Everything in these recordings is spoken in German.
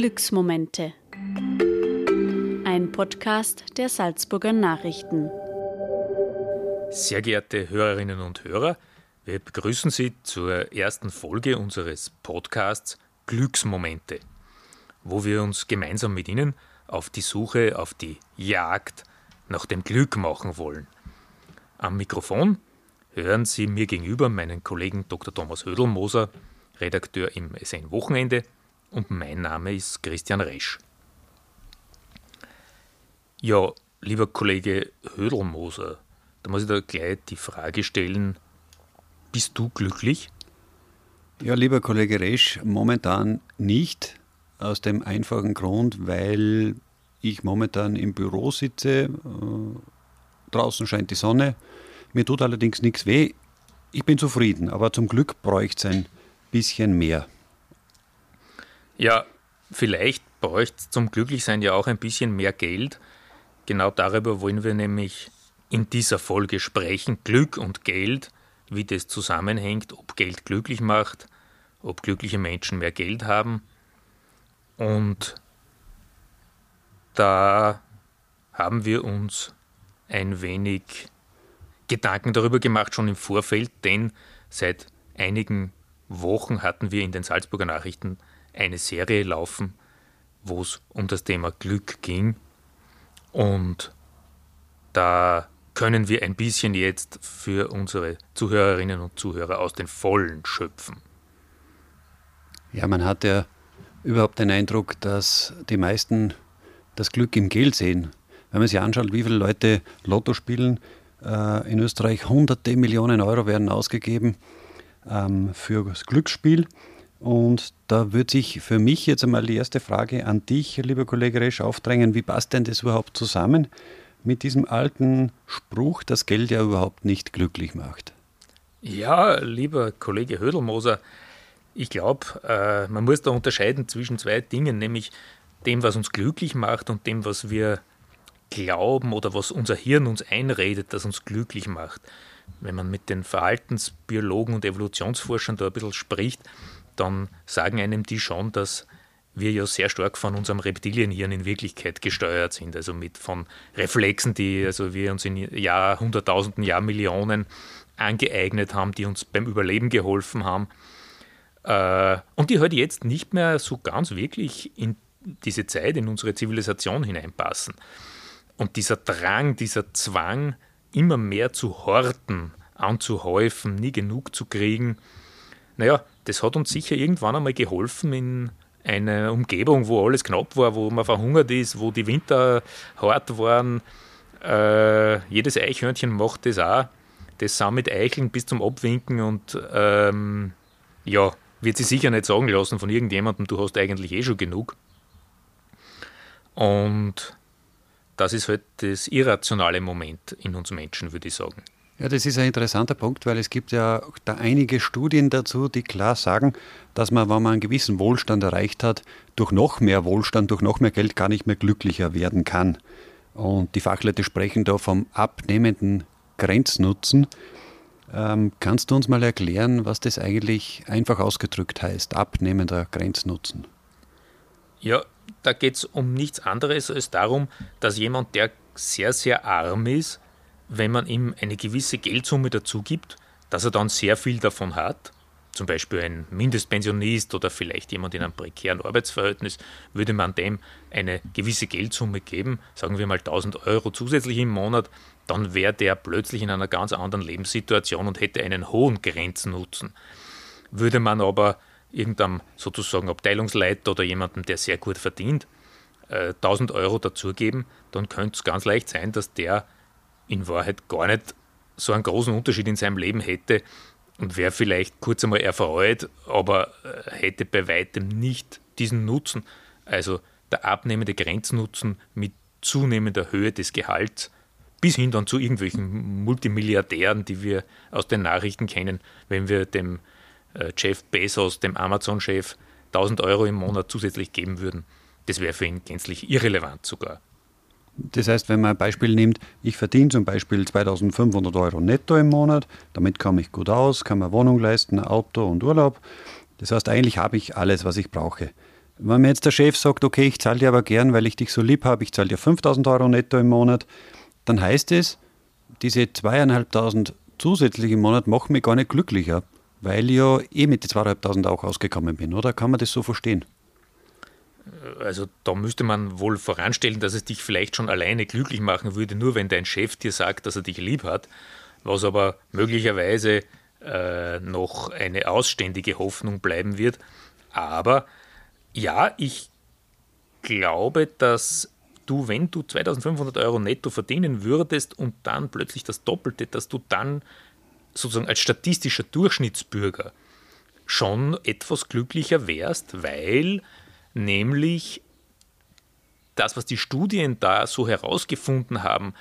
Glücksmomente. Ein Podcast der Salzburger Nachrichten. Sehr geehrte Hörerinnen und Hörer, wir begrüßen Sie zur ersten Folge unseres Podcasts Glücksmomente, wo wir uns gemeinsam mit Ihnen auf die Suche, auf die Jagd nach dem Glück machen wollen. Am Mikrofon hören Sie mir gegenüber meinen Kollegen Dr. Thomas Hödelmoser, Redakteur im SN Wochenende, und mein Name ist Christian Resch. Ja, lieber Kollege Hödelmoser, da muss ich da gleich die Frage stellen, bist du glücklich? Ja, lieber Kollege Resch, momentan nicht. Aus dem einfachen Grund, weil ich momentan im Büro sitze. Äh, draußen scheint die Sonne. Mir tut allerdings nichts weh. Ich bin zufrieden, aber zum Glück bräuchte es ein bisschen mehr. Ja, vielleicht bräuchte es zum Glücklichsein ja auch ein bisschen mehr Geld. Genau darüber wollen wir nämlich in dieser Folge sprechen. Glück und Geld, wie das zusammenhängt, ob Geld glücklich macht, ob glückliche Menschen mehr Geld haben. Und da haben wir uns ein wenig Gedanken darüber gemacht, schon im Vorfeld, denn seit einigen Wochen hatten wir in den Salzburger Nachrichten eine Serie laufen, wo es um das Thema Glück ging. Und da können wir ein bisschen jetzt für unsere Zuhörerinnen und Zuhörer aus den Vollen schöpfen. Ja, man hat ja überhaupt den Eindruck, dass die meisten das Glück im Geld sehen. Wenn man sich anschaut, wie viele Leute Lotto spielen, äh, in Österreich hunderte Millionen Euro werden ausgegeben ähm, für das Glücksspiel. Und da würde sich für mich jetzt einmal die erste Frage an dich, lieber Kollege Resch, aufdrängen. Wie passt denn das überhaupt zusammen mit diesem alten Spruch, dass Geld ja überhaupt nicht glücklich macht? Ja, lieber Kollege Hödelmoser, ich glaube, äh, man muss da unterscheiden zwischen zwei Dingen, nämlich dem, was uns glücklich macht und dem, was wir glauben oder was unser Hirn uns einredet, das uns glücklich macht. Wenn man mit den Verhaltensbiologen und Evolutionsforschern da ein bisschen spricht, dann sagen einem die schon, dass wir ja sehr stark von unserem Reptilienhirn in Wirklichkeit gesteuert sind, also mit von Reflexen, die also wir uns in Jahrhunderttausenden, Jahrmillionen angeeignet haben, die uns beim Überleben geholfen haben äh, und die halt jetzt nicht mehr so ganz wirklich in diese Zeit, in unsere Zivilisation hineinpassen. Und dieser Drang, dieser Zwang, immer mehr zu horten, anzuhäufen, nie genug zu kriegen, naja, das hat uns sicher irgendwann einmal geholfen in einer Umgebung, wo alles knapp war, wo man verhungert ist, wo die Winter hart waren. Äh, jedes Eichhörnchen macht das auch. Das sind mit Eicheln bis zum Abwinken und ähm, ja, wird sich sicher nicht sagen lassen von irgendjemandem, du hast eigentlich eh schon genug. Und das ist halt das irrationale Moment in uns Menschen, würde ich sagen. Ja, das ist ein interessanter Punkt, weil es gibt ja da einige Studien dazu, die klar sagen, dass man, wenn man einen gewissen Wohlstand erreicht hat, durch noch mehr Wohlstand, durch noch mehr Geld gar nicht mehr glücklicher werden kann. Und die Fachleute sprechen da vom abnehmenden Grenznutzen. Ähm, kannst du uns mal erklären, was das eigentlich einfach ausgedrückt heißt, abnehmender Grenznutzen? Ja, da geht es um nichts anderes als darum, dass jemand, der sehr, sehr arm ist, wenn man ihm eine gewisse Geldsumme dazu gibt, dass er dann sehr viel davon hat. Zum Beispiel ein Mindestpensionist oder vielleicht jemand in einem prekären Arbeitsverhältnis, würde man dem eine gewisse Geldsumme geben, sagen wir mal 1000 Euro zusätzlich im Monat, dann wäre der plötzlich in einer ganz anderen Lebenssituation und hätte einen hohen Grenznutzen. Würde man aber irgendeinem sozusagen Abteilungsleiter oder jemandem, der sehr gut verdient, 1000 äh, Euro dazugeben, dann könnte es ganz leicht sein, dass der in Wahrheit gar nicht so einen großen Unterschied in seinem Leben hätte und wäre vielleicht kurz einmal erfreut, aber äh, hätte bei weitem nicht diesen Nutzen, also der abnehmende Grenznutzen mit zunehmender Höhe des Gehalts, bis hin dann zu irgendwelchen Multimilliardären, die wir aus den Nachrichten kennen, wenn wir dem äh, Jeff Bezos, dem Amazon-Chef, 1000 Euro im Monat zusätzlich geben würden. Das wäre für ihn gänzlich irrelevant sogar. Das heißt, wenn man ein Beispiel nimmt, ich verdiene zum Beispiel 2500 Euro netto im Monat, damit komme ich gut aus, kann mir Wohnung leisten, Auto und Urlaub. Das heißt, eigentlich habe ich alles, was ich brauche. Wenn mir jetzt der Chef sagt, okay, ich zahle dir aber gern, weil ich dich so lieb habe, ich zahle dir 5000 Euro netto im Monat, dann heißt es, diese zweieinhalbtausend zusätzlich im Monat machen mich gar nicht glücklicher, weil ich ja eh mit den zweieinhalbtausend auch ausgekommen bin, oder? Kann man das so verstehen? Also da müsste man wohl voranstellen, dass es dich vielleicht schon alleine glücklich machen würde, nur wenn dein Chef dir sagt, dass er dich lieb hat, was aber möglicherweise äh, noch eine ausständige Hoffnung bleiben wird. Aber ja, ich glaube, dass du, wenn du 2500 Euro netto verdienen würdest und dann plötzlich das Doppelte, dass du dann sozusagen als statistischer Durchschnittsbürger schon etwas glücklicher wärst, weil nämlich das, was die Studien da so herausgefunden haben,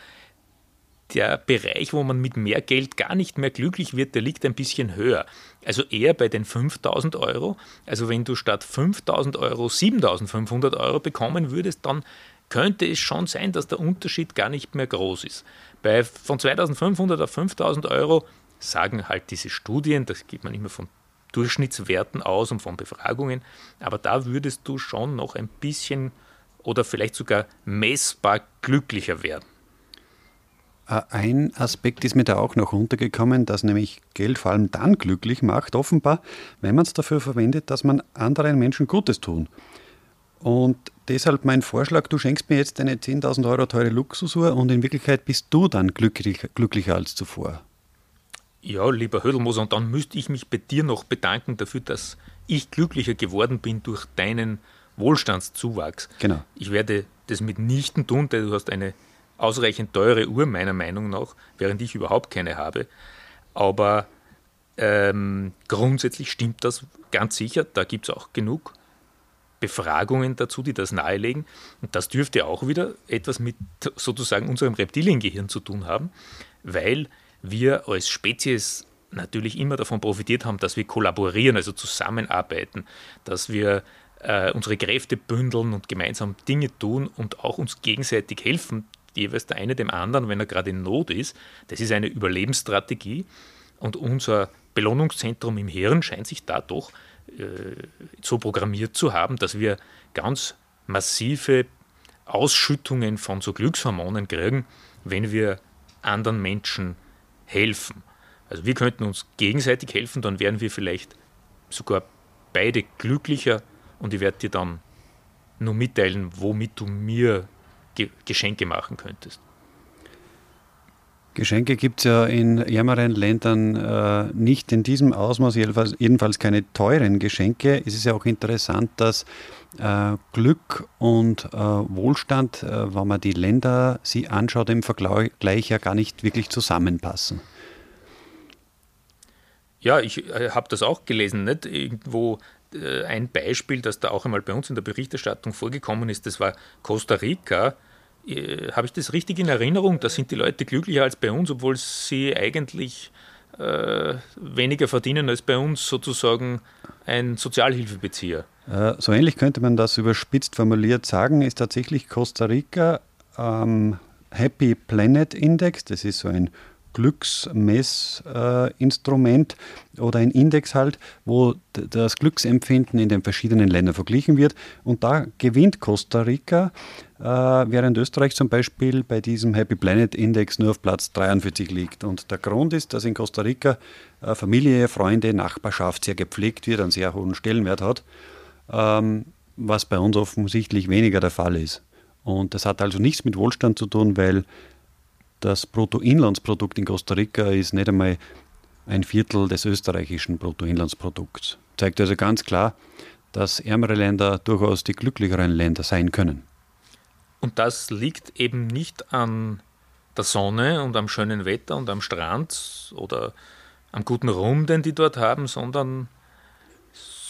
der Bereich, wo man mit mehr Geld gar nicht mehr glücklich wird, der liegt ein bisschen höher. Also eher bei den 5000 Euro. Also wenn du statt 5000 Euro 7500 Euro bekommen würdest, dann könnte es schon sein, dass der Unterschied gar nicht mehr groß ist. Bei von 2500 auf 5000 Euro sagen halt diese Studien, das geht man immer von Durchschnittswerten aus und von Befragungen, aber da würdest du schon noch ein bisschen oder vielleicht sogar messbar glücklicher werden. Äh, ein Aspekt ist mir da auch noch untergekommen, dass nämlich Geld vor allem dann glücklich macht, offenbar, wenn man es dafür verwendet, dass man anderen Menschen Gutes tun. Und deshalb mein Vorschlag, du schenkst mir jetzt eine 10.000 Euro teure Luxusuhr und in Wirklichkeit bist du dann glücklich, glücklicher als zuvor. Ja, lieber Hödelmoser, und dann müsste ich mich bei dir noch bedanken dafür, dass ich glücklicher geworden bin durch deinen Wohlstandszuwachs. Genau. Ich werde das mitnichten tun, denn du hast eine ausreichend teure Uhr, meiner Meinung nach, während ich überhaupt keine habe. Aber ähm, grundsätzlich stimmt das ganz sicher. Da gibt es auch genug Befragungen dazu, die das nahelegen. Und das dürfte auch wieder etwas mit sozusagen unserem Reptiliengehirn zu tun haben, weil wir als Spezies natürlich immer davon profitiert haben, dass wir kollaborieren, also zusammenarbeiten, dass wir äh, unsere Kräfte bündeln und gemeinsam Dinge tun und auch uns gegenseitig helfen, jeweils der eine dem anderen, wenn er gerade in Not ist. Das ist eine Überlebensstrategie und unser Belohnungszentrum im Hirn scheint sich da doch äh, so programmiert zu haben, dass wir ganz massive Ausschüttungen von so Glückshormonen kriegen, wenn wir anderen Menschen helfen. Also wir könnten uns gegenseitig helfen, dann wären wir vielleicht sogar beide glücklicher und ich werde dir dann nur mitteilen, womit du mir Geschenke machen könntest. Geschenke gibt es ja in ärmeren Ländern äh, nicht in diesem Ausmaß, jedenfalls, jedenfalls, keine teuren Geschenke. Es ist ja auch interessant, dass äh, Glück und äh, Wohlstand, äh, wenn man die Länder sie anschaut, im Vergleich ja gar nicht wirklich zusammenpassen. Ja, ich äh, habe das auch gelesen, nicht? Irgendwo äh, ein Beispiel, das da auch einmal bei uns in der Berichterstattung vorgekommen ist, das war Costa Rica äh, habe ich das richtig in Erinnerung? Da sind die Leute glücklicher als bei uns, obwohl sie eigentlich äh, weniger verdienen als bei uns sozusagen ein Sozialhilfebezieher. Äh, so ähnlich könnte man das überspitzt formuliert sagen, ist tatsächlich Costa Rica ähm, Happy Planet Index, das ist so ein Glücksmessinstrument äh, oder ein Index halt, wo das Glücksempfinden in den verschiedenen Ländern verglichen wird. Und da gewinnt Costa Rica, äh, während Österreich zum Beispiel bei diesem Happy Planet Index nur auf Platz 43 liegt. Und der Grund ist, dass in Costa Rica äh, Familie, Freunde, Nachbarschaft sehr gepflegt wird, einen sehr hohen Stellenwert hat, ähm, was bei uns offensichtlich weniger der Fall ist. Und das hat also nichts mit Wohlstand zu tun, weil das Bruttoinlandsprodukt in Costa Rica ist nicht einmal ein Viertel des österreichischen Bruttoinlandsprodukts. Zeigt also ganz klar, dass ärmere Länder durchaus die glücklicheren Länder sein können. Und das liegt eben nicht an der Sonne und am schönen Wetter und am Strand oder am guten Ruhm, den die dort haben, sondern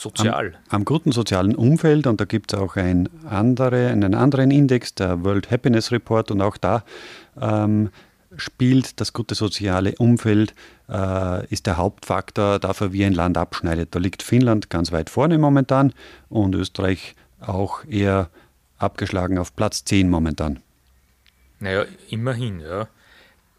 sozial. Am, am guten sozialen Umfeld und da gibt es auch ein andere, einen anderen Index, der World Happiness Report und auch da ähm, spielt das gute soziale Umfeld, äh, ist der Hauptfaktor dafür, wie ein Land abschneidet. Da liegt Finnland ganz weit vorne momentan und Österreich auch eher abgeschlagen auf Platz 10 momentan. Naja, immerhin, ja.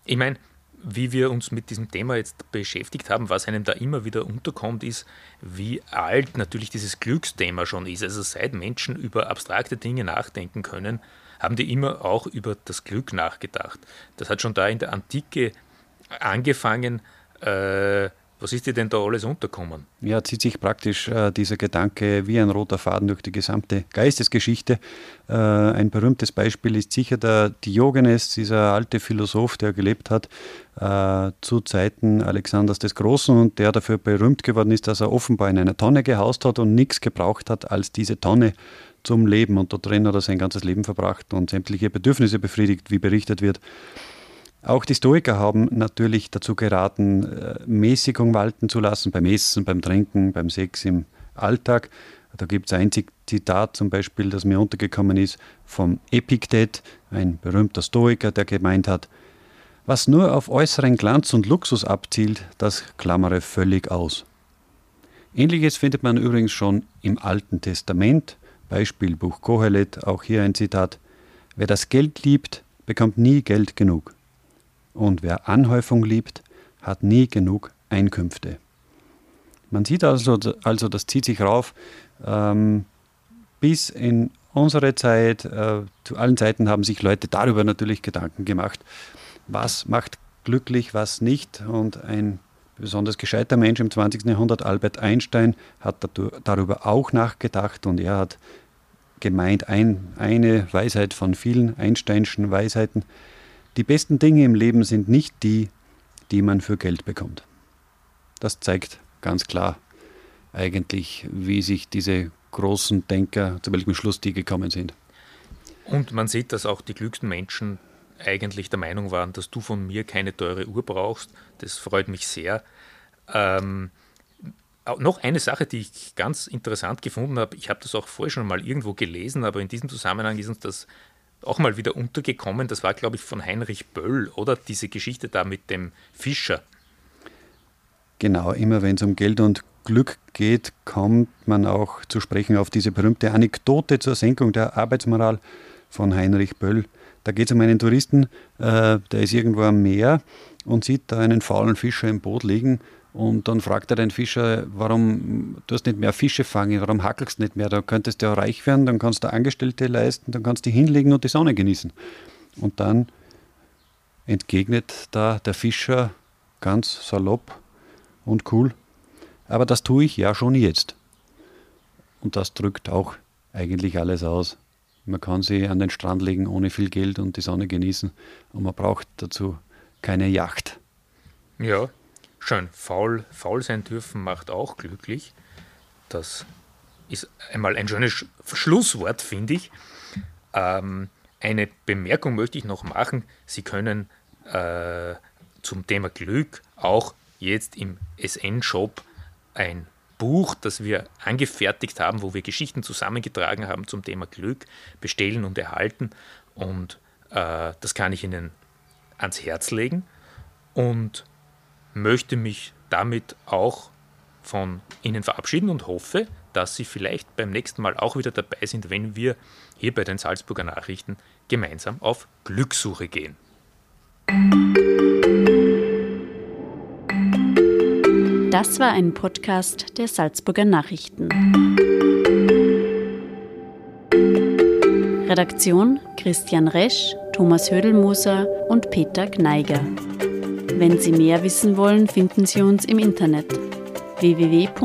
Ich meine, wie wir uns mit diesem Thema jetzt beschäftigt haben, was einem da immer wieder unterkommt, ist, wie alt natürlich dieses Glücksthema schon ist. Also seit Menschen über abstrakte Dinge nachdenken können, haben die immer auch über das Glück nachgedacht. Das hat schon da in der Antike angefangen, äh, was ist dir denn da alles unterkommen? Ja, zieht sich praktisch äh, dieser Gedanke wie ein roter Faden durch die gesamte Geistesgeschichte. Äh, ein berühmtes Beispiel ist sicher der Diogenes, dieser alte Philosoph, der gelebt hat äh, zu Zeiten Alexanders des Großen und der dafür berühmt geworden ist, dass er offenbar in einer Tonne gehaust hat und nichts gebraucht hat als diese Tonne zum Leben. Und dort drin hat er sein ganzes Leben verbracht und sämtliche Bedürfnisse befriedigt, wie berichtet wird. Auch die Stoiker haben natürlich dazu geraten, äh, Mäßigung walten zu lassen, beim Essen, beim Trinken, beim Sex im Alltag. Da gibt es ein Zitat zum Beispiel, das mir untergekommen ist, vom Epiktet, ein berühmter Stoiker, der gemeint hat, was nur auf äußeren Glanz und Luxus abzielt, das klammere völlig aus. Ähnliches findet man übrigens schon im Alten Testament, Beispiel Buch Kohelet, auch hier ein Zitat, wer das Geld liebt, bekommt nie Geld genug. Und wer Anhäufung liebt, hat nie genug Einkünfte. Man sieht also, also das zieht sich rauf, ähm, bis in unsere Zeit, äh, zu allen Zeiten haben sich Leute darüber natürlich Gedanken gemacht, was macht glücklich, was nicht. Und ein besonders gescheiter Mensch im 20. Jahrhundert, Albert Einstein, hat darüber auch nachgedacht und er hat gemeint, ein, eine Weisheit von vielen Einsteinschen Weisheiten, die besten Dinge im Leben sind nicht die, die man für Geld bekommt. Das zeigt ganz klar eigentlich, wie sich diese großen Denker, zu welchem Schluss die gekommen sind. Und man sieht, dass auch die klügsten Menschen eigentlich der Meinung waren, dass du von mir keine teure Uhr brauchst. Das freut mich sehr. Ähm, noch eine Sache, die ich ganz interessant gefunden habe, ich habe das auch vorher schon mal irgendwo gelesen, aber in diesem Zusammenhang ist uns das auch mal wieder untergekommen. Das war, glaube ich, von Heinrich Böll, oder? Diese Geschichte da mit dem Fischer. Genau, immer wenn es um Geld und Glück geht, kommt man auch zu sprechen auf diese berühmte Anekdote zur Senkung der Arbeitsmoral von Heinrich Böll. Da geht es um einen Touristen, äh, der ist irgendwo am Meer und sieht da einen faulen Fischer im Boot liegen und dann fragt er den Fischer, warum du nicht mehr Fische fangen, warum hackelst du nicht mehr? Da könntest du ja reich werden, dann kannst du Angestellte leisten, dann kannst du hinlegen und die Sonne genießen. Und dann entgegnet da der Fischer ganz salopp und cool, aber das tue ich ja schon jetzt. Und das drückt auch eigentlich alles aus. Man kann sie an den Strand legen ohne viel Geld und die Sonne genießen und man braucht dazu keine Yacht. Ja, Schön, faul, faul sein dürfen macht auch glücklich. Das ist einmal ein schönes Schlusswort, finde ich. Ähm, eine Bemerkung möchte ich noch machen. Sie können äh, zum Thema Glück auch jetzt im SN-Shop ein Buch, das wir angefertigt haben, wo wir Geschichten zusammengetragen haben zum Thema Glück, bestellen und erhalten. Und äh, das kann ich Ihnen ans Herz legen. Und möchte mich damit auch von Ihnen verabschieden und hoffe, dass Sie vielleicht beim nächsten Mal auch wieder dabei sind, wenn wir hier bei den Salzburger Nachrichten gemeinsam auf Glückssuche gehen. Das war ein Podcast der Salzburger Nachrichten. Redaktion Christian Resch, Thomas Hödelmoser und Peter Gneiger. Wenn Sie mehr wissen wollen, finden Sie uns im Internet www.sn.at.